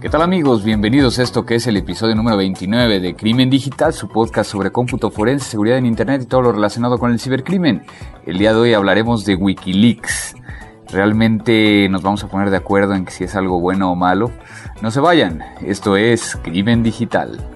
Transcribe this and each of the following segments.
¿Qué tal amigos? Bienvenidos a esto que es el episodio número 29 de Crimen Digital, su podcast sobre cómputo forense, seguridad en Internet y todo lo relacionado con el cibercrimen. El día de hoy hablaremos de Wikileaks. Realmente nos vamos a poner de acuerdo en que si es algo bueno o malo. No se vayan, esto es Crimen Digital.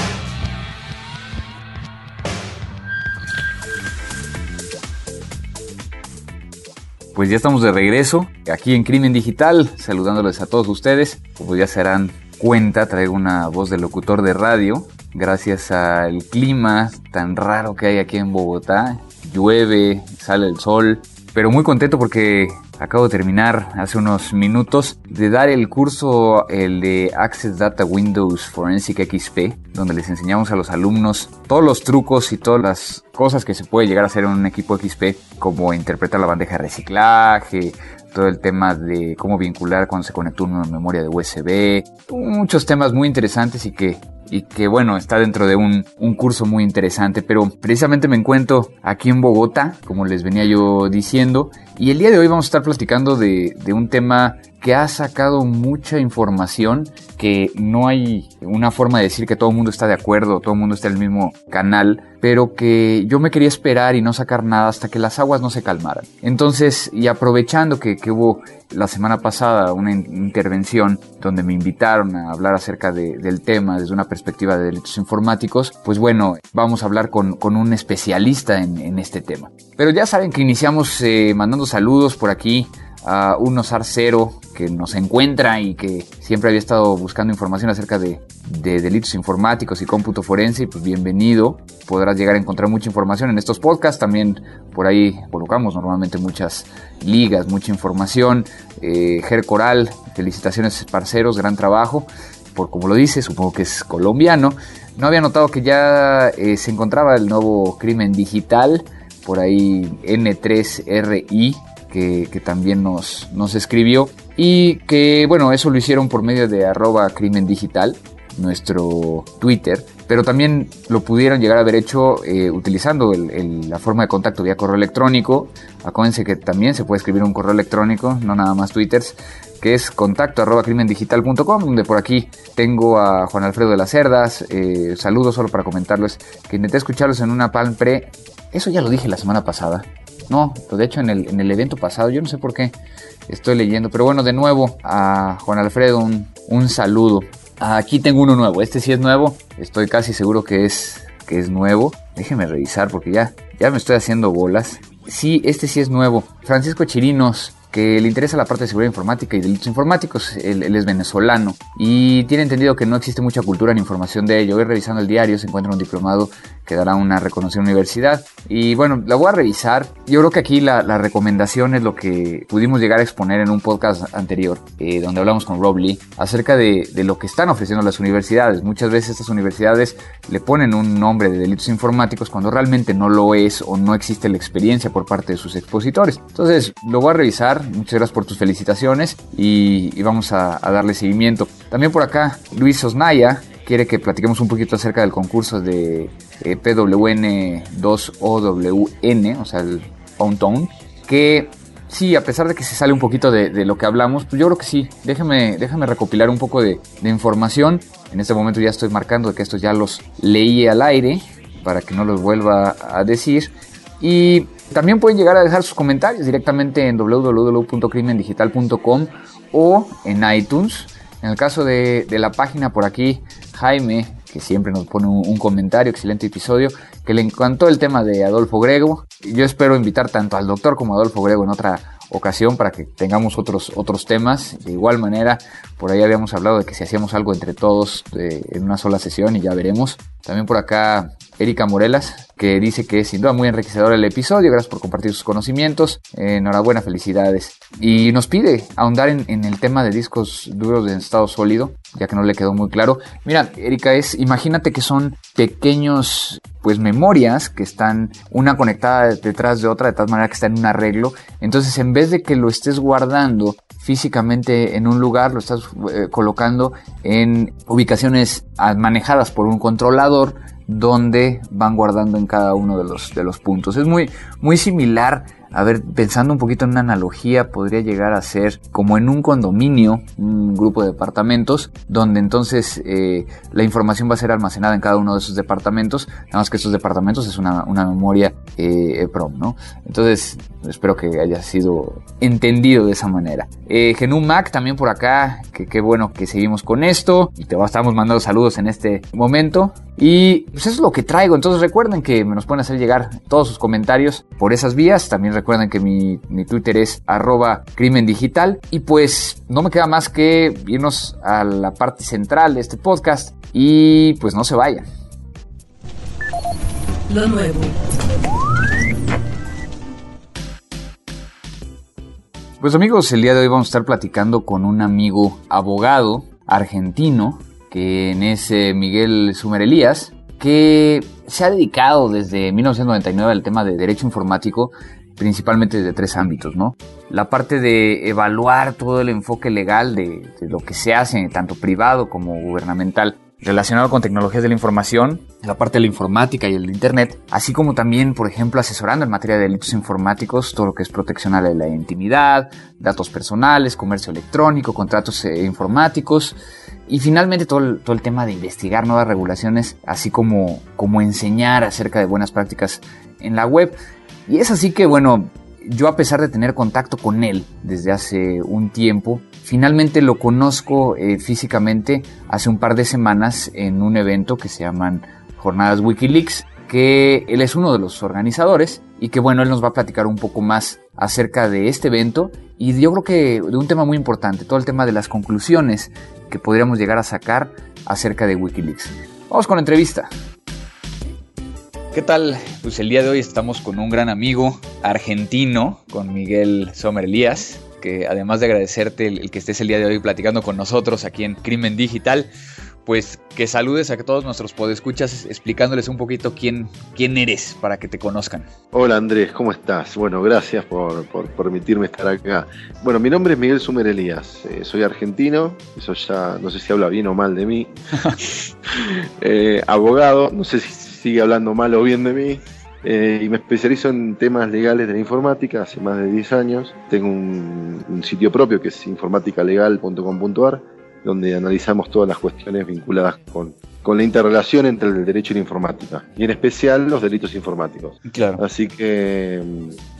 Pues ya estamos de regreso aquí en Crimen Digital, saludándoles a todos ustedes. Como ya se harán cuenta, traigo una voz de locutor de radio. Gracias al clima tan raro que hay aquí en Bogotá. Llueve, sale el sol, pero muy contento porque acabo de terminar hace unos minutos de dar el curso, el de Access Data Windows Forensic XP, donde les enseñamos a los alumnos todos los trucos y todas las cosas que se puede llegar a hacer en un equipo XP, como interpretar la bandeja de reciclaje, todo el tema de cómo vincular cuando se conecta una memoria de USB, muchos temas muy interesantes y que y que bueno, está dentro de un, curso muy interesante, pero precisamente me encuentro aquí en Bogotá, como les venía yo diciendo, y el día de hoy vamos a estar platicando de, de un tema que ha sacado mucha información, que no hay una forma de decir que todo el mundo está de acuerdo, todo el mundo está en el mismo canal, pero que yo me quería esperar y no sacar nada hasta que las aguas no se calmaran. Entonces, y aprovechando que, que hubo la semana pasada una intervención donde me invitaron a hablar acerca de, del tema desde una perspectiva de delitos informáticos, pues bueno, vamos a hablar con, con un especialista en, en, este tema. Pero ya saben que iniciamos eh, mandando saludos por aquí a unos Arcero que nos encuentra y que siempre había estado buscando información acerca de, de, delitos informáticos y cómputo forense, pues bienvenido. Podrás llegar a encontrar mucha información en estos podcasts. También por ahí colocamos normalmente muchas ligas, mucha información. Eh, Ger Coral, felicitaciones parceros, gran trabajo. Por como lo dice, supongo que es colombiano. No había notado que ya eh, se encontraba el nuevo crimen digital. Por ahí N3RI que, también nos, nos escribió y que bueno, eso lo hicieron por medio de arroba crimen digital, nuestro Twitter, pero también lo pudieron llegar a haber hecho eh, utilizando la forma de contacto vía correo electrónico. Acuérdense que también se puede escribir un correo electrónico, no nada más twitters, que es contacto arroba crimendigital.com, donde por aquí tengo a Juan Alfredo de las Cerdas. Eh, saludos solo para comentarles que intenté escucharlos en una Palm Pre. Eso ya lo dije la semana pasada. No, de hecho en el, en el evento pasado, yo no sé por qué estoy leyendo. Pero bueno, de nuevo a Juan Alfredo un, un saludo. Aquí tengo uno nuevo, este sí es nuevo, estoy casi seguro que es, que es nuevo. Déjenme revisar porque ya, ya me estoy haciendo bolas. Sí, este sí es nuevo. Francisco Chirinos que le interesa la parte de seguridad informática y delitos informáticos. Él, es venezolano y tiene entendido que no existe mucha cultura ni información de ello. Hoy revisando el diario se encuentra un diplomado que dará una reconocida universidad. Y bueno, la voy a revisar. Yo creo que aquí la, recomendación es lo que pudimos llegar a exponer en un podcast anterior, eh, donde hablamos con Rob Lee, acerca de, de lo que están ofreciendo las universidades. Muchas veces estas universidades le ponen un nombre de delitos informáticos cuando realmente no lo es o no existe la experiencia por parte de sus expositores. Entonces, lo voy a revisar Muchas gracias por tus felicitaciones y, vamos a, darle seguimiento. También por acá, Luis Osnaya quiere que platiquemos un poquito acerca del concurso de eh, PWN2OWN, o sea, el Tone, que sí, a pesar de que se sale un poquito de, lo que hablamos, pues yo creo que sí. Déjame, déjame recopilar un poco de, de, información. En este momento ya estoy marcando que estos ya los leí al aire para que no los vuelva a decir. Y también pueden llegar a dejar sus comentarios directamente en www.crimendigital.com o en iTunes. En el caso de, la página por aquí, Jaime, que siempre nos pone un, comentario, excelente episodio, que le encantó el tema de Adolfo Grego. Yo espero invitar tanto al doctor como a Adolfo Grego en otra ocasión para que tengamos otros, otros temas. De igual manera, por ahí habíamos hablado de que si hacíamos algo entre todos eh, en una sola sesión y ya veremos. También por acá Erika Morelas, que dice que es sin duda muy enriquecedor el episodio. Gracias por compartir sus conocimientos. enhorabuena, felicidades. Y nos pide ahondar en, en, el tema de discos duros de estado sólido, ya que no le quedó muy claro. Mira, Erika, es, imagínate que son pequeños pues memorias que están una conectada detrás de otra de tal manera que está en un arreglo. Entonces en vez de que lo estés guardando físicamente en un lugar, lo estás eh, colocando en ubicaciones manejadas por un controlador donde van guardando en cada uno de los, de los puntos. Es muy, muy similar a ver, pensando un poquito en una analogía, podría llegar a ser como en un condominio, un grupo de departamentos, donde entonces eh, la información va a ser almacenada en cada uno de esos departamentos, nada más que estos departamentos es una, memoria eh, EPROM, ¿no? Entonces, espero que haya sido entendido de esa manera. Eh, Mac también por acá, que qué bueno que seguimos con esto, y te estamos mandando saludos en este momento. Y pues eso es lo que traigo, entonces recuerden que me nos pueden hacer llegar todos sus comentarios por esas vías, también Recuerden que mi, Twitter es arroba crimen digital. Y pues no me queda más que irnos a la parte central de este podcast. Y pues no se vayan. Lo nuevo. Pues amigos, el día de hoy vamos a estar platicando con un amigo abogado argentino, que es Miguel Sumer Elías, que se ha dedicado desde 1999 al tema de derecho informático principalmente de tres ámbitos, ¿no? La parte de evaluar todo el enfoque legal de, lo que se hace, tanto privado como gubernamental, relacionado con tecnologías de la información, la parte de la informática y el Internet, así como también, por ejemplo, asesorando en materia de delitos informáticos, todo lo que es protección a la intimidad, datos personales, comercio electrónico, contratos eh, informáticos y finalmente todo el, todo el, tema de investigar nuevas regulaciones, así como, como enseñar acerca de buenas prácticas en la web. Y es así que, bueno, yo a pesar de tener contacto con él desde hace un tiempo, finalmente lo conozco eh, físicamente hace un par de semanas en un evento que se llaman Jornadas Wikileaks, que él es uno de los organizadores y que bueno, él nos va a platicar un poco más acerca de este evento y yo creo que de un tema muy importante, todo el tema de las conclusiones que podríamos llegar a sacar acerca de Wikileaks. Vamos con la entrevista. ¿Qué tal? Pues el día de hoy estamos con un gran amigo argentino, con Miguel Sommer Elías, que además de agradecerte el, que estés el día de hoy platicando con nosotros aquí en Crimen Digital, pues que saludes a todos nuestros podescuchas explicándoles un poquito quién, quién eres para que te conozcan. Hola Andrés, ¿cómo estás? Bueno, gracias por, permitirme estar acá. Bueno, mi nombre es Miguel Sumer Elías, eh, soy argentino, eso ya no sé si habla bien o mal de mí. Eh, abogado, no sé si sigue hablando mal o bien de mí. Eh, y me especializo en temas legales de la informática hace más de 10 años. Tengo un, sitio propio que es informaticalegal.com.ar, donde analizamos todas las cuestiones vinculadas con, con la interrelación entre el derecho y la informática, y en especial los delitos informáticos. Claro. Así que,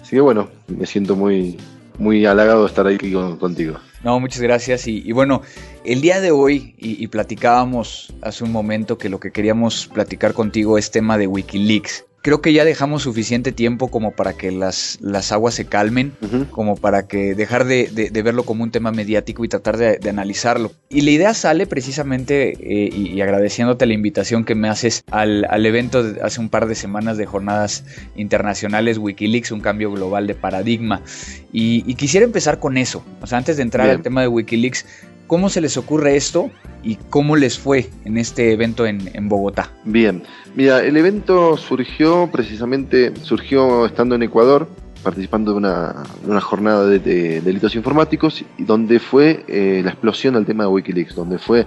así que bueno, me siento muy, muy halagado estar ahí contigo. No, muchas gracias. Y, bueno, el día de hoy, y, platicábamos hace un momento que lo que queríamos platicar contigo es tema de Wikileaks creo que ya dejamos suficiente tiempo como para que las, las aguas se calmen, como para que dejar de, verlo como un tema mediático y tratar de, analizarlo. Y la idea sale precisamente, eh, y, agradeciéndote la invitación que me haces al, evento de hace un par de semanas de jornadas internacionales Wikileaks, un cambio global de paradigma. Y, quisiera empezar con eso. O sea, antes de entrar al tema de Wikileaks, ¿Cómo se les ocurre esto y cómo les fue en este evento en, Bogotá? Bien, mira, el evento surgió precisamente, surgió estando en Ecuador, participando de una, jornada de, delitos informáticos, donde fue eh, la explosión del tema de Wikileaks, donde fue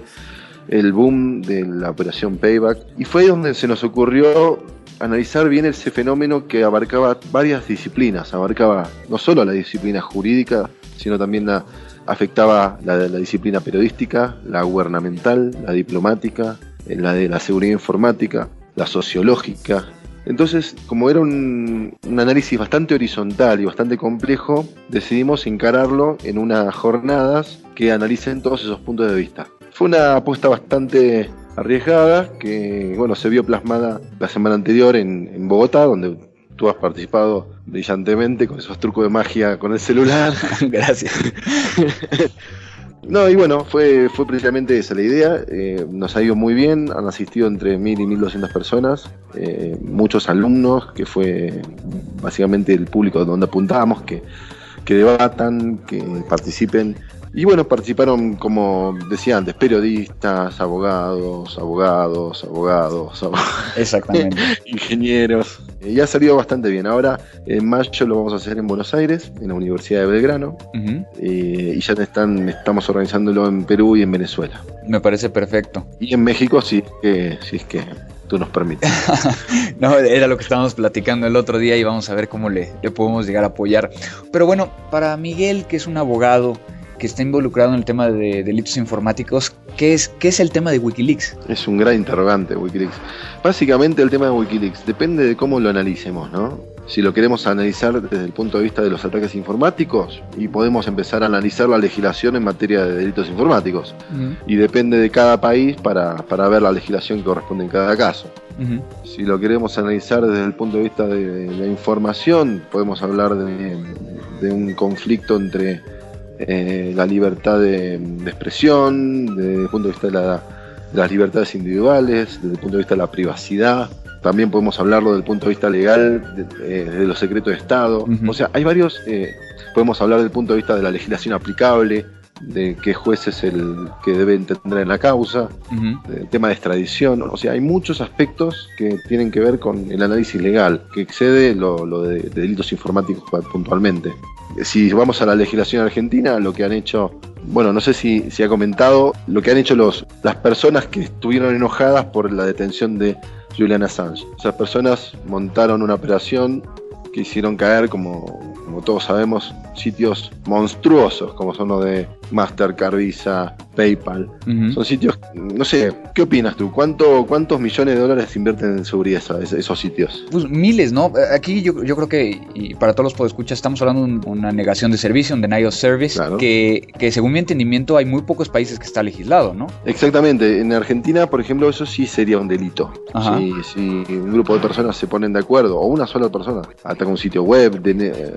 el boom de la operación Payback, y fue donde se nos ocurrió analizar bien ese fenómeno que abarcaba varias disciplinas, abarcaba no solo la disciplina jurídica, sino también la afectaba la, la disciplina periodística, la gubernamental, la diplomática, la de la seguridad informática, la sociológica. Entonces, como era un, análisis bastante horizontal y bastante complejo, decidimos encararlo en unas jornadas que analicen todos esos puntos de vista. Fue una apuesta bastante arriesgada que, bueno, se vio plasmada la semana anterior en Bogotá, donde tú has participado brillantemente con esos trucos de magia con el celular. Gracias. No, y bueno, fue, fue precisamente esa la idea. Eh, nos ha ido muy bien, han asistido entre 1.000 y 1.200 personas, eh, muchos alumnos, que fue básicamente el público donde apuntábamos, que, que debatan, que participen y bueno, participaron, como decía antes, periodistas, abogados, abogados, abogados, Exactamente. ingenieros. Y ha salido bastante bien. Ahora, en mayo lo vamos a hacer en Buenos Aires, en la Universidad de Belgrano. Eh, y ya están, estamos organizándolo en Perú y en Venezuela. Me parece perfecto. Y en México, sí, que, sí es que tú nos permites. no, era lo que estábamos platicando el otro día y vamos a ver cómo le, le podemos llegar a apoyar. Pero bueno, para Miguel, que es un abogado, que está involucrado en el tema de delitos informáticos. ¿Qué es, qué es el tema de Wikileaks? Es un gran interrogante Wikileaks. Básicamente el tema de Wikileaks depende de cómo lo analicemos, ¿no? Si lo queremos analizar desde el punto de vista de los ataques informáticos y podemos empezar a analizar la legislación en materia de delitos informáticos. Y depende de cada país para, para, ver la legislación que corresponde en cada caso. Si lo queremos analizar desde el punto de vista de la información, podemos hablar de, de un conflicto entre eh, la libertad de, expresión, desde el punto de vista de, las libertades individuales, desde el punto de vista de la privacidad. También podemos hablarlo desde el punto de vista legal, de, los secretos de Estado. O sea, hay varios, eh, podemos hablar desde el punto de vista de la legislación aplicable, de qué juez es el que debe entender en la causa, el tema de extradición, o sea, hay muchos aspectos que tienen que ver con el análisis legal, que excede lo, de, delitos informáticos puntualmente. Si vamos a la legislación argentina, lo que han hecho, bueno, no sé si, si ha comentado, lo que han hecho los, las personas que estuvieron enojadas por la detención de Julian Assange. Esas personas montaron una operación que hicieron caer, como, como todos sabemos, sitios monstruosos, como son los de Mastercard, Visa, PayPal. Son sitios, no sé, ¿qué opinas tú? ¿Cuánto, ¿Cuántos millones de dólares invierten en seguridad esos sitios? Pues miles, ¿no? Aquí yo, yo creo que, y para todos los podescuchas, estamos hablando de una negación de servicio, un denial of service, que, que según mi entendimiento hay muy pocos países que está legislado, ¿no? Exactamente. En Argentina, por ejemplo, eso sí sería un delito. Si, si, un grupo de personas se ponen de acuerdo, o una sola persona, un sitio web,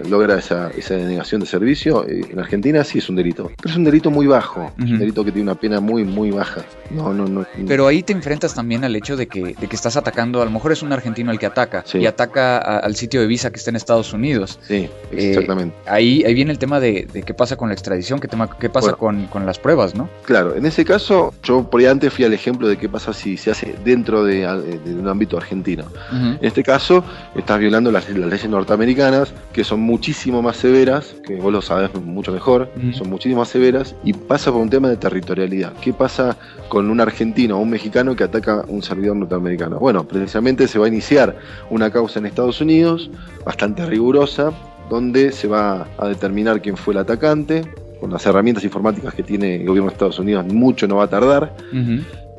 logra esa, esa, denegación de servicio, eh, en Argentina sí es un delito. Pero es un delito muy bajo, un delito que tiene una pena muy, muy baja. No, no, no. Pero ahí te enfrentas también al hecho de que, de que estás atacando, a lo mejor es un argentino el que ataca, y ataca al sitio de visa que está en Estados Unidos. Sí, eh, exactamente. ahí, ahí viene el tema de, qué pasa con la extradición, qué, tema, qué pasa con, con, las pruebas, ¿no? Claro, en ese caso, yo por ahí antes fui al ejemplo de qué pasa si se hace dentro de, un ámbito argentino. En este caso, estás violando las, las leyes norteamericanas, que son muchísimo más severas, que vos lo sabes mucho mejor, son muchísimo más severas, y pasa por un tema de territorialidad. ¿Qué pasa con un argentino o un mexicano que ataca un servidor norteamericano? Bueno, precisamente se va a iniciar una causa en Estados Unidos, bastante rigurosa, donde se va a determinar quién fue el atacante, con las herramientas informáticas que tiene el gobierno de Estados Unidos, mucho no va a tardar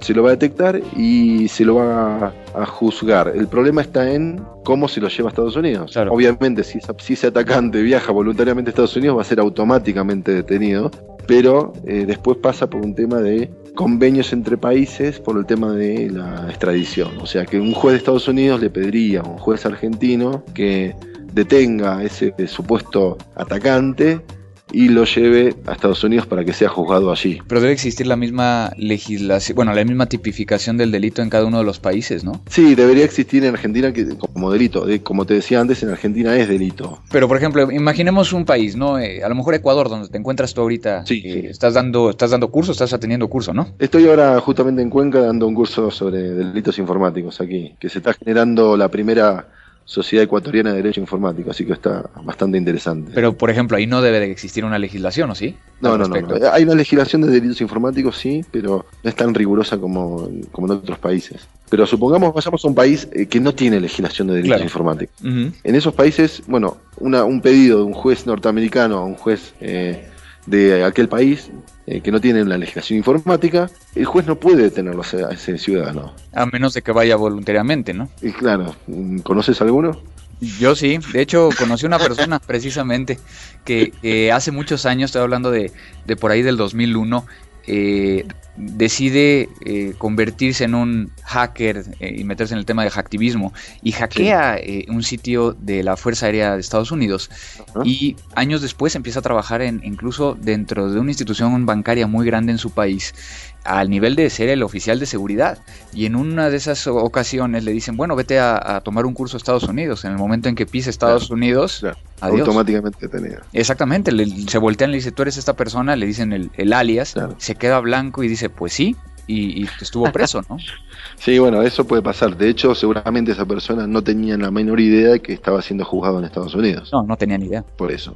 se lo va a detectar y se lo va a, juzgar. El problema está en cómo se lo lleva a Estados Unidos. Obviamente, si, ese atacante viaja voluntariamente a Estados Unidos, va a ser automáticamente detenido, pero eh, después pasa por un tema de convenios entre países por el tema de la extradición. O sea, que un juez de Estados Unidos le pediría a un juez argentino que detenga a ese supuesto atacante y lo lleve a Estados Unidos para que sea juzgado allí. Pero debe existir la misma legislación, bueno, la misma tipificación del delito en cada uno de los países, ¿no? Sí, debería existir en Argentina que, como delito. como te decía antes, en Argentina es delito. Pero, por ejemplo, imaginemos un país, ¿no? Eh, a lo mejor Ecuador, donde te encuentras tú ahorita. Sí, Estás dando, estás dando curso, estás atendiendo curso, ¿no? Estoy ahora justamente en Cuenca dando un curso sobre delitos informáticos aquí, que se está generando la primera Sociedad Ecuatoriana de Derecho Informático, así que está bastante interesante. Pero, por ejemplo, ahí no debe de existir una legislación, ¿o sí? No, no, no, Hay una legislación de delitos informáticos, sí, pero no es tan rigurosa como, como en otros países. Pero supongamos vayamos a un país eh, que no tiene legislación de delitos informáticos. En esos países, bueno, una, un pedido de un juez norteamericano a un juez eh, de aquel país eh, que no tienen la legislación informática, el juez no puede detenerlo a ese ciudadano. A menos de que vaya voluntariamente, ¿no? Y claro, ¿conoces alguno? Yo sí, de hecho conocí una persona precisamente que hace muchos años, estoy hablando de, de por ahí del 2001, eh, decide eh, convertirse en un hacker eh, y meterse en el tema del hacktivismo y hackea eh, un sitio de la Fuerza Aérea de Estados Unidos y años después empieza a trabajar en, incluso dentro de una institución bancaria muy grande en su país al nivel de ser el oficial de seguridad. Y en una de esas ocasiones le dicen, bueno, vete a, tomar un curso a Estados Unidos. En el momento en que pise Estados Unidos, automáticamente tenía. Exactamente, se voltean, le dice, tú eres esta persona, le dicen el, alias, se queda blanco y dice, pues sí, y, estuvo preso, ¿no? sí, bueno, eso puede pasar. De hecho, seguramente esa persona no tenía la menor idea de que estaba siendo juzgado en Estados Unidos. No, no tenía ni idea. Por eso.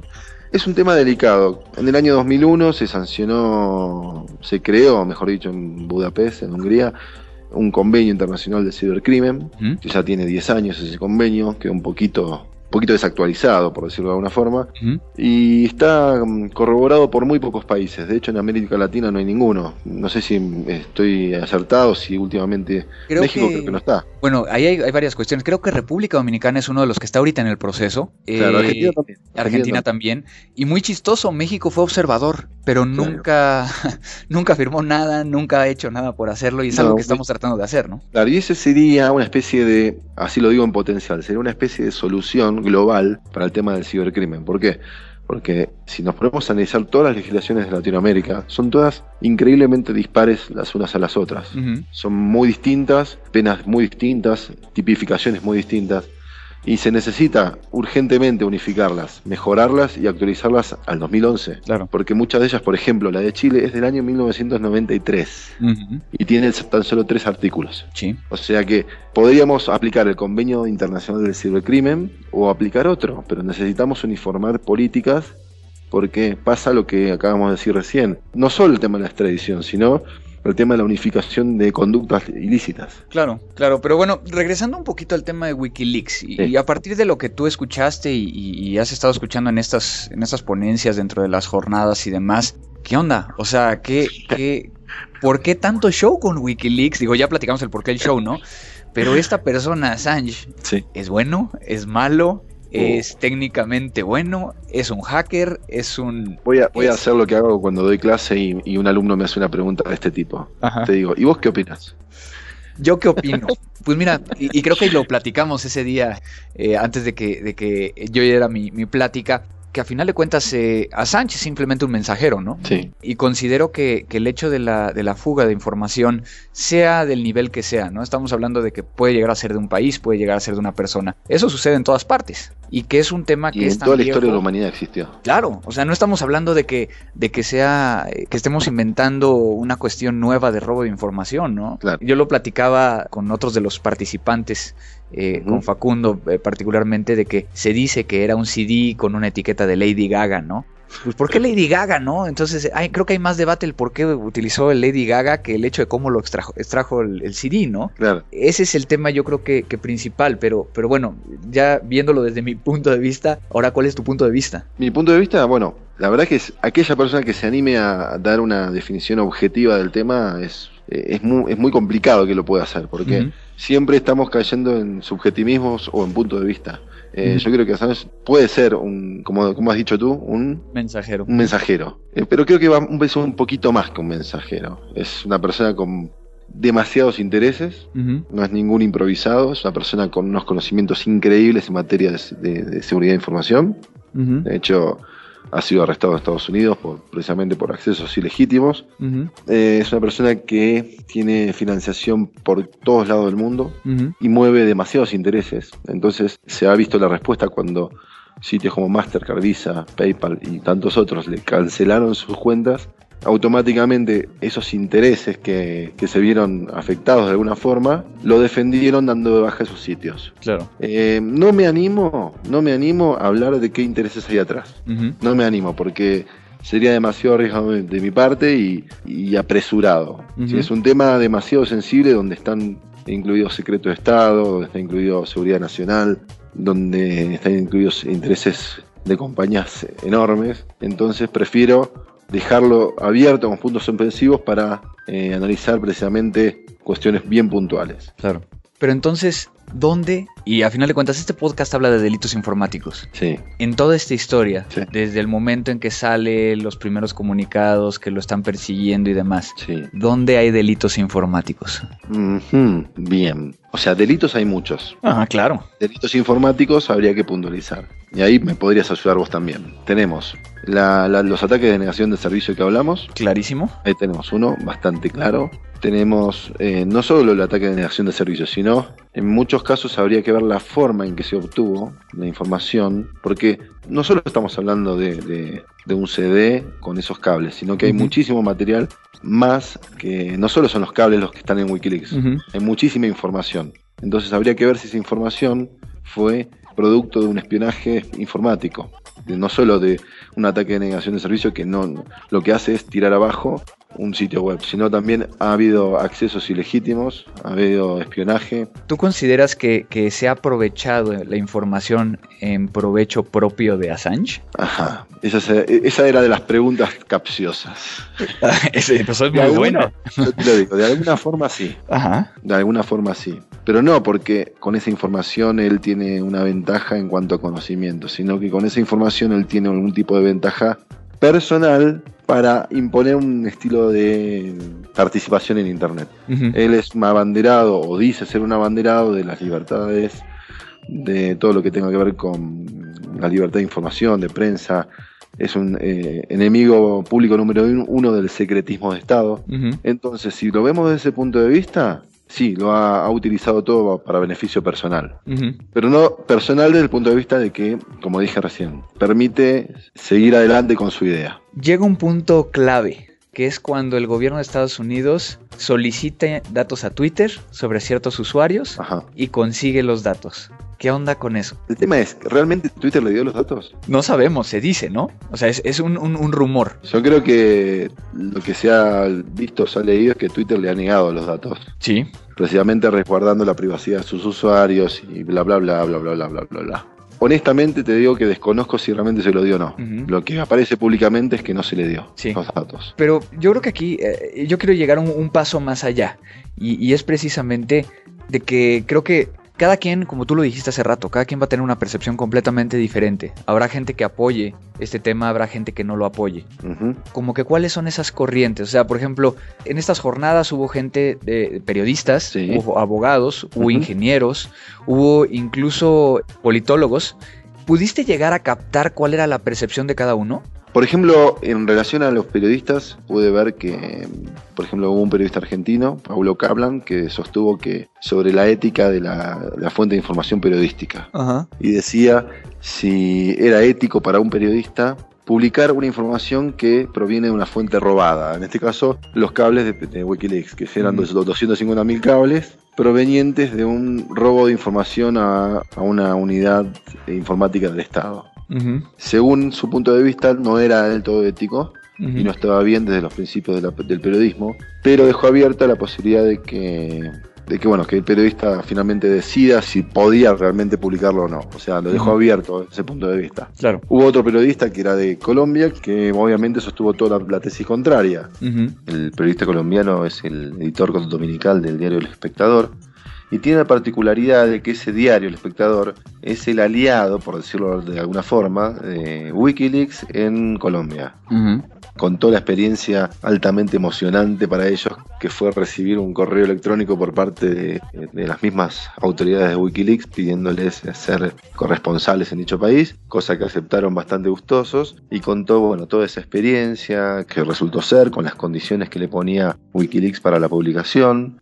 Es un tema delicado. En el año 2001 se sancionó, se creó, mejor dicho, en Budapest, en Hungría, un convenio internacional de cibercrimen, que ya tiene 10 años ese convenio, que un poquito poquito desactualizado, por decirlo de alguna forma, y está mm, corroborado por muy pocos países. De hecho, en América Latina no hay ninguno. No sé si estoy acertado, si últimamente México creo que no está. Bueno, ahí hay, varias cuestiones. Creo que República Dominicana es uno de los que está ahorita en el proceso. Claro, Argentina, eh, también. Argentina, también. Y muy chistoso, México fue observador, pero nunca, nunca firmó nada, nunca ha hecho nada por hacerlo y es algo que estamos tratando de hacer, ¿no? Claro, y ese sería una especie de, así lo digo en potencial, sería una especie de solución global para el tema del cibercrimen. ¿Por qué? Porque si nos ponemos a analizar todas las legislaciones de Latinoamérica, son todas increíblemente dispares las unas a las otras. Son muy distintas, penas muy distintas, tipificaciones muy distintas y se necesita urgentemente unificarlas, mejorarlas y actualizarlas al 2011. Claro. Porque muchas de ellas, por ejemplo, la de Chile es del año 1993 y tiene tan solo tres artículos. Sí. O sea que podríamos aplicar el Convenio Internacional del Cibercrimen o aplicar otro, pero necesitamos uniformar políticas porque pasa lo que acabamos de decir recién. No solo el tema de la extradición, sino el tema de la unificación de conductas ilícitas. Claro, claro, pero bueno, regresando un poquito al tema de Wikileaks y, a partir de lo que tú escuchaste y, has estado escuchando en estas, en estas ponencias dentro de las jornadas y demás, ¿qué onda? O sea, ¿qué, qué, ¿por qué tanto show con Wikileaks? Digo, ya platicamos el por qué el show, ¿no? Pero esta persona, Assange, ¿es bueno? ¿Es malo? Es técnicamente bueno, es un hacker, es un... Voy a, voy a hacer lo que hago cuando doy clase y, un alumno me hace una pregunta de este tipo. Te digo, ¿y vos qué opinas? ¿Yo qué opino? Pues mira, y, creo que lo platicamos ese día, eh, antes de que, de que yo diera mi, mi plática que a final de cuentas eh, Sánchez es simplemente un mensajero, ¿no? Sí. Y considero que, el hecho de la, de la, fuga de información, sea del nivel que sea, ¿no? Estamos hablando de que puede llegar a ser de un país, puede llegar a ser de una persona. Eso sucede en todas partes. Y que es un tema que y en toda la historia de la humanidad existió. Claro, o sea, no estamos hablando de que, de que sea, que estemos inventando una cuestión nueva de robo de información, ¿no? Claro. Yo lo platicaba con otros de los participantes eh, con Facundo eh, particularmente, de que se dice que era un CD con una etiqueta de Lady Gaga, ¿no? Pues ¿por qué Lady Gaga, no? Entonces hay, creo que hay más debate el por qué utilizó el Lady Gaga que el hecho de cómo lo extrajo, extrajo el, CD, ¿no? Claro. Ese es el tema yo creo que, principal, pero, pero bueno, ya viéndolo desde mi punto de vista, ahora ¿cuál es tu punto de vista? Mi punto de vista, bueno, la verdad que es aquella persona que se anime a dar una definición objetiva del tema es es, muy, es muy complicado que lo pueda hacer, porque siempre estamos cayendo en subjetivismos o en puntos de vista. Eh, yo creo que Assange puede ser, un, como, como has dicho tú, un mensajero. Un mensajero. Eh, pero creo que va un, un poquito más que un mensajero. Es una persona con demasiados intereses, no es ningún improvisado, es una persona con unos conocimientos increíbles en materia de, seguridad de información. De hecho, ha sido arrestado en Estados Unidos por, precisamente por accesos ilegítimos. Eh, es una persona que tiene financiación por todos lados del mundo y mueve demasiados intereses. Entonces se ha visto la respuesta cuando sitios como Mastercard, Visa, PayPal y tantos otros le cancelaron sus cuentas automáticamente esos intereses que, se vieron afectados de alguna forma, lo defendieron dando de baja esos sitios. Claro. Eh, no me animo, no me animo a hablar de qué intereses hay atrás. No me animo porque sería demasiado arriesgado de, mi parte y, apresurado. es un tema demasiado sensible donde están incluidos secretos de Estado, donde está incluido seguridad nacional, donde están incluidos intereses de compañías enormes. Entonces prefiero dejarlo abierto con puntos suspensivos para eh, analizar precisamente cuestiones bien puntuales. Claro. Pero entonces, ¿Dónde? Y a final de cuentas, este podcast habla de delitos informáticos. Sí. En toda esta historia, Sí. desde el momento en que sale los primeros comunicados, que lo están persiguiendo y demás, Sí. ¿dónde hay delitos informáticos? Bien. O sea, delitos hay muchos. Ah, claro. Delitos informáticos habría que puntualizar. Y ahí me podrías ayudar vos también. Tenemos la- la- los ataques de negación de servicio que hablamos. Clarísimo. Ahí tenemos uno bastante claro. Tenemos eh, no solo el ataque de negación de servicio, sino en muchos casos habría que ver la forma en que se obtuvo la información, porque no solo estamos hablando de, de- de un CD con esos cables, sino que hay muchísimo material más que no solo son los cables los que están en Wikileaks, hay muchísima información. Entonces habría que ver si esa información fue producto de un espionaje informático, no solo de un ataque de negación de servicio que no lo que hace es tirar abajo un sitio web, sino también ha habido accesos ilegítimos, ha habido espionaje. ¿Tú consideras que, que se ha aprovechado la información en provecho propio de Assange? Ajá, esa, era de las preguntas capciosas. Ese es De muy alguna- bueno. yo te lo digo, de alguna forma sí. Ajá. De alguna forma sí. Pero no porque con esa información él tiene una ventaja en cuanto a conocimiento, sino que con esa información él tiene algún tipo de ventaja personal para imponer un estilo de participación en Internet. Él es un abanderado o dice ser un abanderado de las libertades, de todo lo que tenga que ver con la libertad de información, de prensa. Es un eh, enemigo público número uno del secretismo de Estado. Entonces, si lo vemos desde ese punto de vista, sí, lo ha, ha utilizado todo para beneficio personal. Pero no personal desde el punto de vista de que, como dije recién, permite seguir adelante con su idea. Llega un punto clave, que es cuando el gobierno de Estados Unidos solicita datos a Twitter sobre ciertos usuarios y consigue los datos. ¿Qué onda con eso? El tema es, ¿realmente Twitter le dio los datos? No sabemos, se dice, ¿no? O sea, es, un, un, rumor. Yo creo que lo que se ha visto, se ha leído, es que Twitter le ha negado los datos. Sí. Precisamente resguardando la privacidad de sus usuarios y bla, bla, bla, bla, bla, bla, bla, bla. bla. Honestamente te digo que desconozco si realmente se lo dio o no. Lo que aparece públicamente es que no se le dio Sí. los datos. Pero yo creo que aquí eh, yo quiero llegar un, un paso más allá. Y, y es precisamente de que creo que cada quien, como tú lo dijiste hace rato, cada quien va a tener una percepción completamente diferente. Habrá gente que apoye este tema, habrá gente que no lo apoye. Como que cuáles son esas corrientes. O sea, por ejemplo, en estas jornadas hubo gente de periodistas, Sí. hubo abogados, hubo ingenieros, hubo incluso politólogos. ¿Pudiste llegar a captar cuál era la percepción de cada uno? Por ejemplo, en relación a los periodistas, pude ver que, por ejemplo, hubo un periodista argentino, Paulo Kaplan, que sostuvo que sobre la ética de la, la fuente de información periodística. Ajá. y decía si era ético para un periodista publicar una información que proviene de una fuente robada. En este caso, los cables de, de Wikileaks, que eran los 250.000 cables provenientes de un robo de información a, a una unidad informática del Estado. Según su punto de vista, no era del todo ético y no estaba bien desde los principios de la- del periodismo, pero dejó abierta la posibilidad de que, de que, bueno, que el periodista finalmente decida si podía realmente publicarlo o no. O sea, lo dejó abierto desde ese punto de vista. Claro. Hubo otro periodista que era de Colombia, que obviamente sostuvo toda la, la tesis contraria. El periodista colombiano es el editor dominical del diario El Espectador y tiene la particularidad de que ese diario, El Espectador, es el aliado, por decirlo de alguna forma, de Wikileaks en Colombia. Contó la experiencia altamente emocionante para ellos, que fue recibir un correo electrónico por parte de, de las mismas autoridades de Wikileaks pidiéndoles ser corresponsales en dicho país, cosa que aceptaron bastante gustosos, y contó bueno, toda esa experiencia que resultó ser con las condiciones que le ponía Wikileaks para la publicación,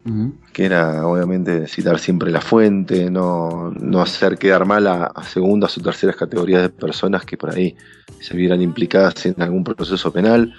que era obviamente citar siempre la fuente, no, no hacer quedar mal a, a segundas o terceras categorías de personas que por ahí se vieran implicadas en algún proceso penal,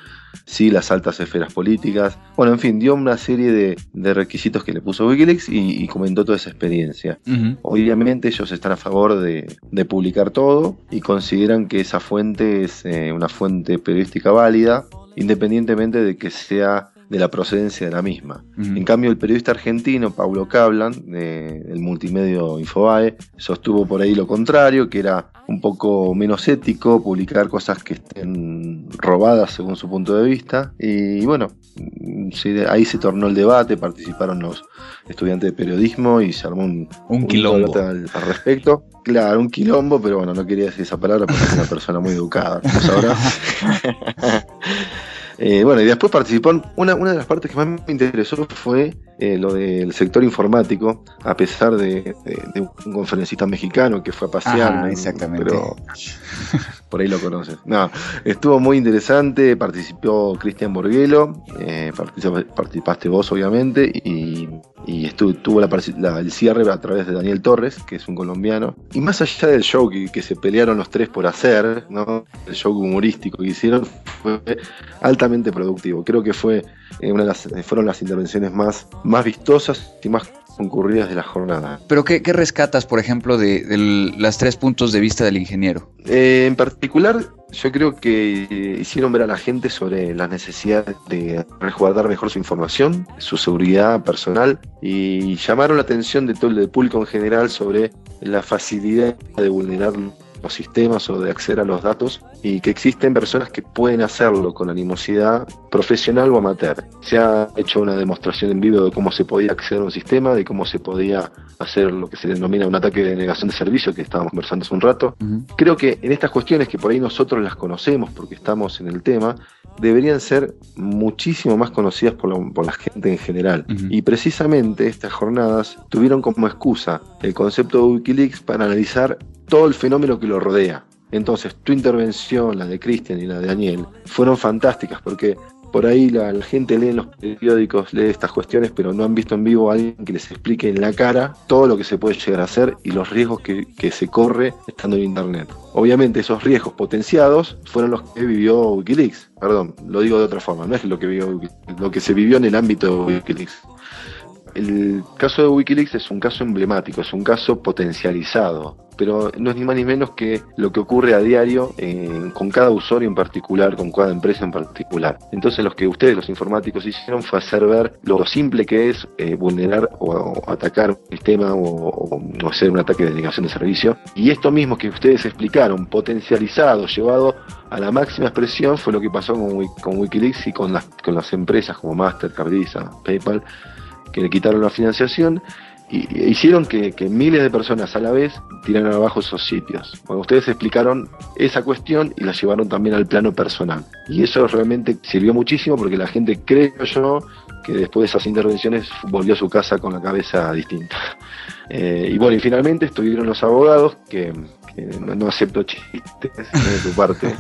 sí las altas esferas políticas, bueno, en fin, dio una serie de, de requisitos que le puso Wikileaks y, y comentó toda esa experiencia. Obviamente ellos están a favor de, de publicar todo y consideran que esa fuente es eh, una fuente periodística válida, independientemente de que sea de la procedencia de la misma. En cambio, el periodista argentino Paulo Cablan, de- del multimedio Infobae, sostuvo por ahí lo contrario, que era un poco menos ético, publicar cosas que estén robadas según su punto de vista. Y bueno, ahí se tornó el debate, participaron los estudiantes de periodismo y se armó un, un, quilombo al, respecto. Claro, un quilombo, pero bueno, no quería decir esa palabra porque es una persona muy educada, como sabrás. Eh, bueno, y después participó, una, una de las partes que más me interesó fue eh, lo del sector informático, a pesar de, un conferencista mexicano que fue a pasear. exactamente. Pero por ahí lo conoces. No, estuvo muy interesante, participó Cristian Borguelo, eh, participaste vos obviamente, y, estuvo, tuvo la, el cierre a través de Daniel Torres, que es un colombiano. Y más allá del show que, se pelearon los tres por hacer, ¿no? el show humorístico que hicieron, fue altamente productivo. Creo que fue eh, una de las, fueron las intervenciones más, más vistosas y más concurridas de la jornada. ¿Pero qué, rescatas, por ejemplo, de, los tres puntos de vista del ingeniero? Eh, en particular, yo creo que hicieron ver a la gente sobre la necesidad de resguardar mejor su información, su seguridad personal y llamaron la atención de todo el público en general sobre la facilidad de vulnerar los sistemas o de acceder a los datos y que existen personas que pueden hacerlo con animosidad profesional o amateur. Se ha hecho una demostración en vivo de cómo se podía acceder a un sistema, de cómo se podía hacer lo que se denomina un ataque de negación de servicio que estábamos conversando hace un rato. Creo que en estas cuestiones que por ahí nosotros las conocemos porque estamos en el tema, deberían ser muchísimo más conocidas por la, gente en general. Y precisamente estas jornadas tuvieron como excusa el concepto de Wikileaks para analizar todo el fenómeno que lo rodea. Entonces, tu intervención, la de Cristian y la de Daniel, fueron fantásticas porque por ahí la, gente lee en los periódicos, lee estas cuestiones, pero no han visto en vivo a alguien que les explique en la cara todo lo que se puede llegar a hacer y los riesgos que, se corre estando en Internet. Obviamente esos riesgos potenciados fueron los que vivió Wikileaks. Perdón, lo digo de otra forma, no es lo que, vivió, lo que se vivió en el ámbito de Wikileaks. El caso de Wikileaks es un caso emblemático, es un caso potencializado, pero no es ni más ni menos que lo que ocurre a diario eh, con cada usuario en particular, con cada empresa en particular. Entonces los que ustedes, los informáticos, hicieron fue hacer ver lo simple que es eh, vulnerar o, atacar un sistema o, hacer un ataque de negación de servicio. Y esto mismo que ustedes explicaron, potencializado, llevado a la máxima expresión, fue lo que pasó con, con Wikileaks y con las, con las empresas como Mastercard, Visa, PayPal, que le quitaron la financiación y hicieron que, miles de personas a la vez tiraran abajo esos sitios. Bueno, ustedes explicaron esa cuestión y la llevaron también al plano personal. Y eso realmente sirvió muchísimo porque la gente, creo yo, que después de esas intervenciones volvió a su casa con la cabeza distinta. Eh, y bueno, y finalmente estuvieron los abogados, que, no, acepto chistes de su parte,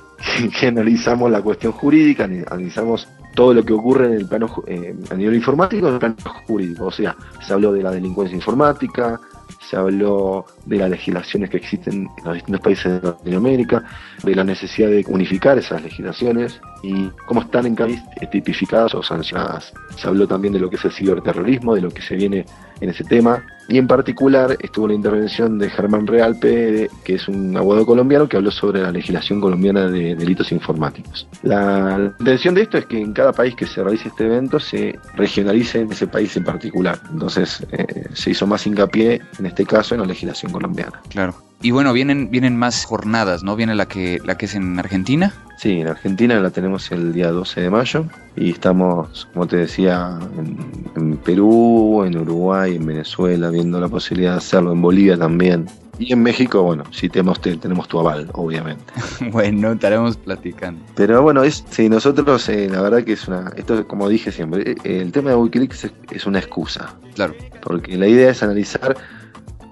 que analizamos la cuestión jurídica, analizamos todo lo que ocurre en el plano eh, a nivel informático en el plano jurídico. O sea, se habló de la delincuencia informática, se habló de las legislaciones que existen en los distintos países de Latinoamérica, de la necesidad de unificar esas legislaciones y cómo están en país tipificadas o sancionadas. Se habló también de lo que es el ciberterrorismo, de lo que se viene en ese tema, y en particular estuvo la intervención de Germán Realpe, que es un abogado colombiano que habló sobre la legislación colombiana de delitos informáticos. La intención de esto es que en cada país que se realice este evento se regionalice en ese país en particular. Entonces eh, se hizo más hincapié, en este caso, en la legislación colombiana. Claro. Y bueno, vienen, vienen más jornadas, ¿no? Viene la que, la que es en Argentina. Sí, en Argentina la tenemos el día 12 de mayo y estamos, como te decía, en, Perú, en Uruguay, en Venezuela, viendo la posibilidad de hacerlo, en Bolivia también. Y en México, bueno, sí tenemos, tenemos tu aval, obviamente. bueno, estaremos platicando. Pero bueno, es, sí, nosotros, eh, la verdad que es una, esto como dije siempre, eh, el tema de Wikileaks es una excusa. Claro. Porque la idea es analizar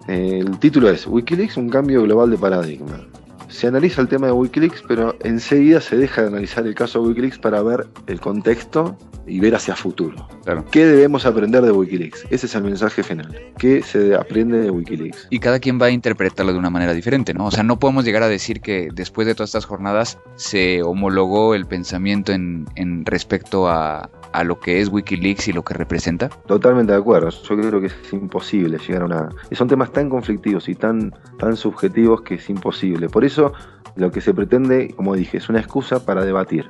el título es Wikileaks, un cambio global de paradigma. Se analiza el tema de Wikileaks, pero enseguida se deja de analizar el caso de Wikileaks para ver el contexto y ver hacia futuro. ¿Qué debemos aprender de Wikileaks? Ese es el mensaje final. ¿Qué se aprende de Wikileaks? Y cada quien va a interpretarlo de una manera diferente, ¿no? O sea, no podemos llegar a decir que después de todas estas jornadas se homologó el pensamiento en, en respecto a, a lo que es Wikileaks y lo que representa? Totalmente de acuerdo. Yo creo que es imposible llegar a una... Son temas tan conflictivos y tan, tan subjetivos que es imposible. Por eso lo que se pretende, como dije, es una excusa para debatir.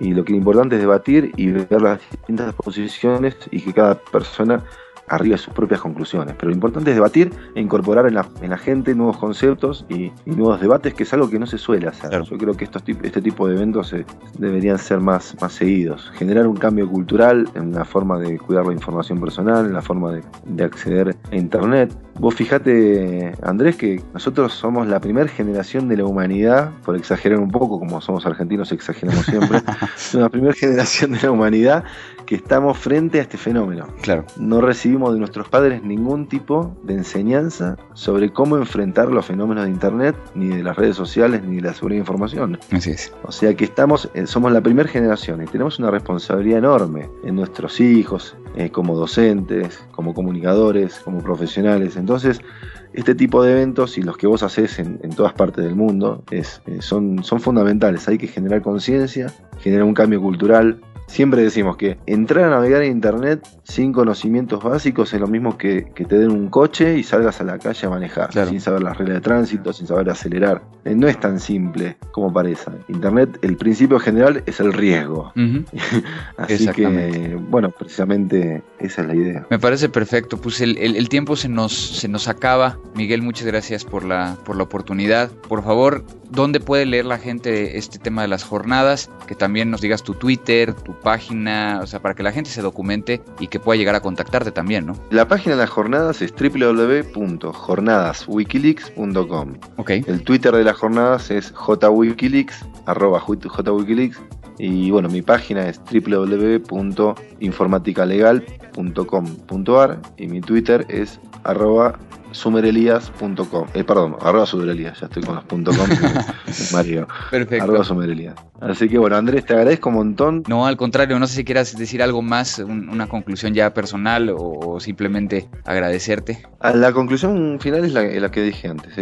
Y lo que es importante es debatir y ver las distintas posiciones y que cada persona arriba de sus propias conclusiones. Pero lo importante es debatir e incorporar en la, en la gente nuevos conceptos y, nuevos debates, que es algo que no se suele hacer. Yo creo que estos, este tipo de eventos deberían ser más, más seguidos. Generar un cambio cultural en la forma de cuidar la información personal, en la forma de, de acceder a Internet. Vos fijate, Andrés, que nosotros somos la primera generación de la humanidad, por exagerar un poco, como somos argentinos exageramos siempre, somos la primera generación de la humanidad que estamos frente a este fenómeno. Claro. No recibimos de nuestros padres ningún tipo de enseñanza sobre cómo enfrentar los fenómenos de Internet, ni de las redes sociales, ni de la seguridad de información. Así es. O sea que estamos, eh, somos la primera generación y tenemos una responsabilidad enorme en nuestros hijos, eh, como docentes, como comunicadores, como profesionales. Entonces, este tipo de eventos y los que vos haces en, todas partes del mundo es, eh, son, son fundamentales. Hay que generar conciencia, generar un cambio cultural, Siempre decimos que entrar a navegar en internet sin conocimientos básicos es lo mismo que, que te den un coche y salgas a la calle a manejar, sin saber las reglas de tránsito, sin saber acelerar. Eh, no es tan simple como parece. Internet, el principio general es el riesgo. Así que, bueno, precisamente esa es la idea. Me parece perfecto. Pues el, el, tiempo se nos, se nos acaba. Miguel, muchas gracias por la, por la oportunidad. Por favor, ¿dónde puede leer la gente este tema de las jornadas? Que también nos digas tu Twitter, tu página, o sea, para que la gente se documente y que pueda llegar a contactarte también, ¿no? La página de las jornadas es www.jornadaswikileaks.com. Ok. El Twitter de las jornadas es jwikileaks, arroba jwikileaks. Y bueno, mi página es www.informaticalegal.com.ar y mi Twitter es arroba sumerelías.com. Eh, perdón, arroba sumerelías, ya estoy con los .com. Mario. Perfecto. Arroba sumerelías. Así que bueno, Andrés, te agradezco un montón. No, al contrario, no sé si quieras decir algo más, una conclusión ya personal o, simplemente agradecerte. la conclusión final es la, que dije antes.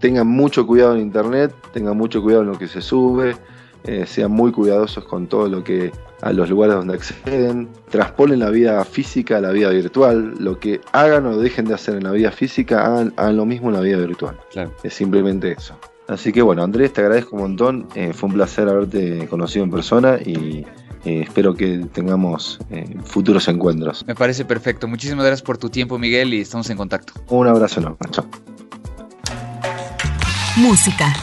Tengan mucho cuidado en Internet, tengan mucho cuidado en lo que se sube. Eh, sean muy cuidadosos con todo lo que a los lugares donde acceden, traspolen la vida física a la vida virtual, lo que hagan o dejen de hacer en la vida física, hagan, lo mismo en la vida virtual. Es simplemente eso. Así que bueno, Andrés, te agradezco un montón, eh, fue un placer haberte conocido en persona y eh, espero que tengamos futuros encuentros. Me parece perfecto, muchísimas gracias por tu tiempo Miguel y estamos en contacto. Un abrazo enorme, chao. Música.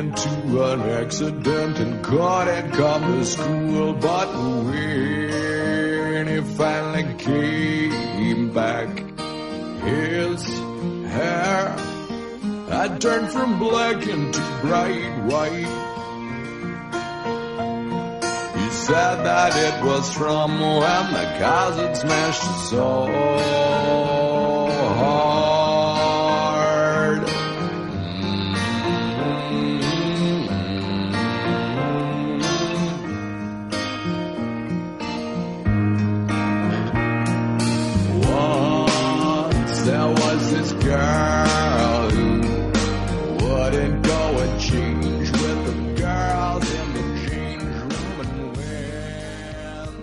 Into an accident and couldn't come to school. But when he finally came back, his hair had turned from black into bright white. He said that it was from when the cars had smashed his soul.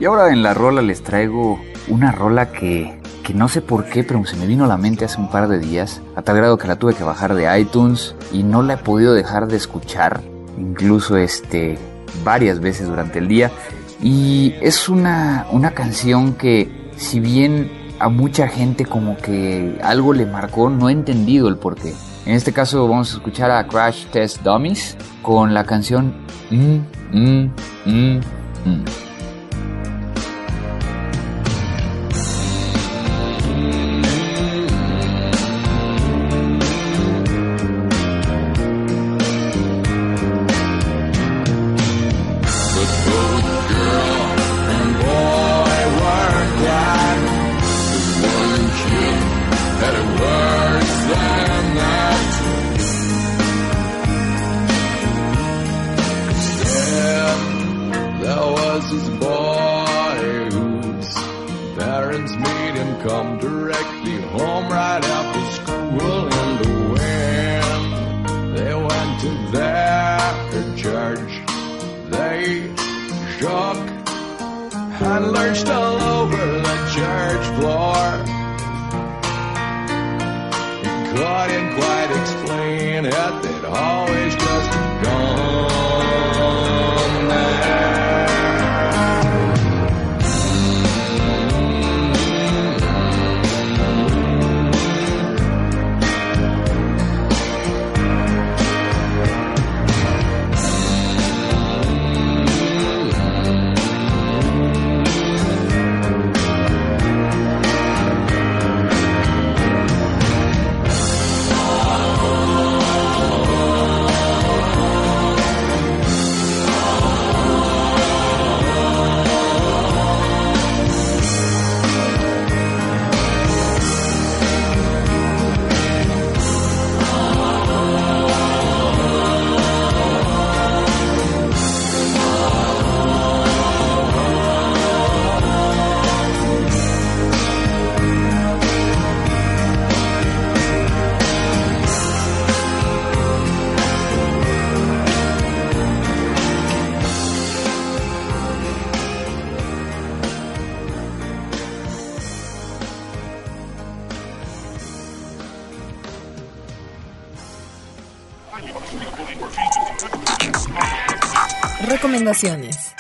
Ahora en la rola les traigo una rola que, que no sé por qué, pero se me vino a la mente hace un par de días, a tal grado que la tuve que bajar de iTunes y no la he podido dejar de escuchar, incluso este, varias veces durante el día. Y es una, una canción que, si bien a mucha gente como que algo le marcó, no he entendido el porqué. En este caso vamos a escuchar a Crash Test Dummies con la canción mm, mm, mm, mm. Recomendaciones.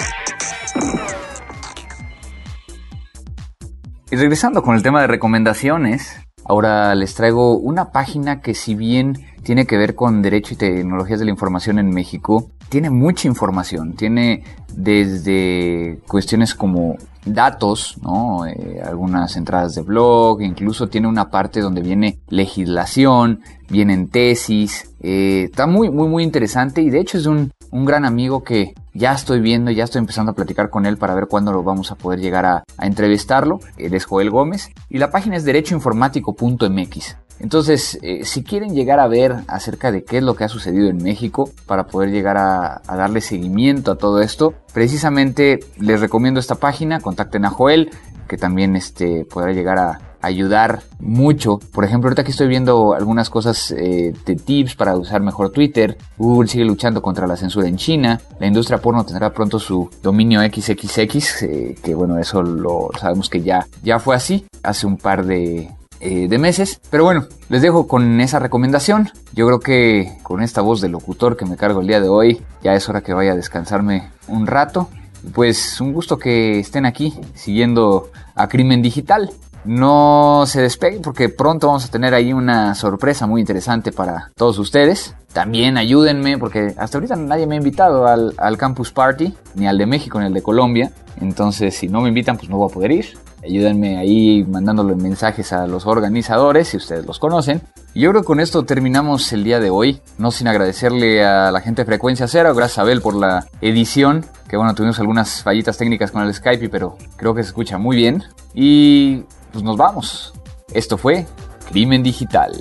Y regresando con el tema de recomendaciones, ahora les traigo una página que si bien tiene que ver con derecho y tecnologías de la información en México, tiene mucha información, tiene desde cuestiones como datos, ¿no? Eh, algunas entradas de blog, incluso tiene una parte donde viene legislación, vienen tesis, eh, está muy, muy, muy interesante y de hecho es un, un gran amigo que ya estoy viendo, ya estoy empezando a platicar con él para ver cuándo lo vamos a poder llegar a, a entrevistarlo. Él es Joel Gómez y la página es derechoinformático.mx. Entonces, eh, si quieren llegar a ver acerca de qué es lo que ha sucedido en México para poder llegar a, darle seguimiento a todo esto, precisamente les recomiendo esta página, contacten a Joel, que también este, podrá llegar a ayudar mucho. Por ejemplo, ahorita que estoy viendo algunas cosas eh, de tips para usar mejor Twitter. Google sigue luchando contra la censura en China. La industria porno tendrá pronto su dominio XXX, eh, que bueno, eso lo sabemos que ya, ya fue así hace un par de, eh, de meses. Pero bueno, les dejo con esa recomendación. Yo creo que con esta voz de locutor que me cargo el día de hoy, ya es hora que vaya a descansarme un rato. Pues un gusto que estén aquí siguiendo a Crimen Digital. No se despeguen porque pronto vamos a tener ahí una sorpresa muy interesante para todos ustedes. También ayúdenme porque hasta ahorita nadie me ha invitado al, al Campus Party, ni al de México ni al de Colombia. Entonces si no me invitan pues no voy a poder ir. Ayúdenme ahí mandándole mensajes a los organizadores si ustedes los conocen. Y yo creo que con esto terminamos el día de hoy. No sin agradecerle a la gente de Frecuencia Cero. Gracias a Abel por la edición. Que bueno, tuvimos algunas fallitas técnicas con el Skype, pero creo que se escucha muy bien. Y pues nos vamos. Esto fue Crimen Digital.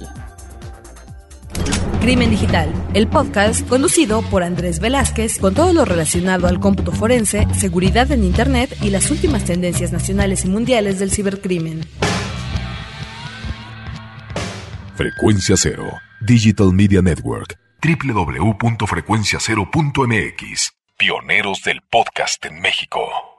Crimen Digital, el podcast conducido por Andrés Velázquez con todo lo relacionado al cómputo forense, seguridad en Internet y las últimas tendencias nacionales y mundiales del cibercrimen. Frecuencia Cero, Digital Media Network, www.frecuenciacero.mx, pioneros del podcast en México.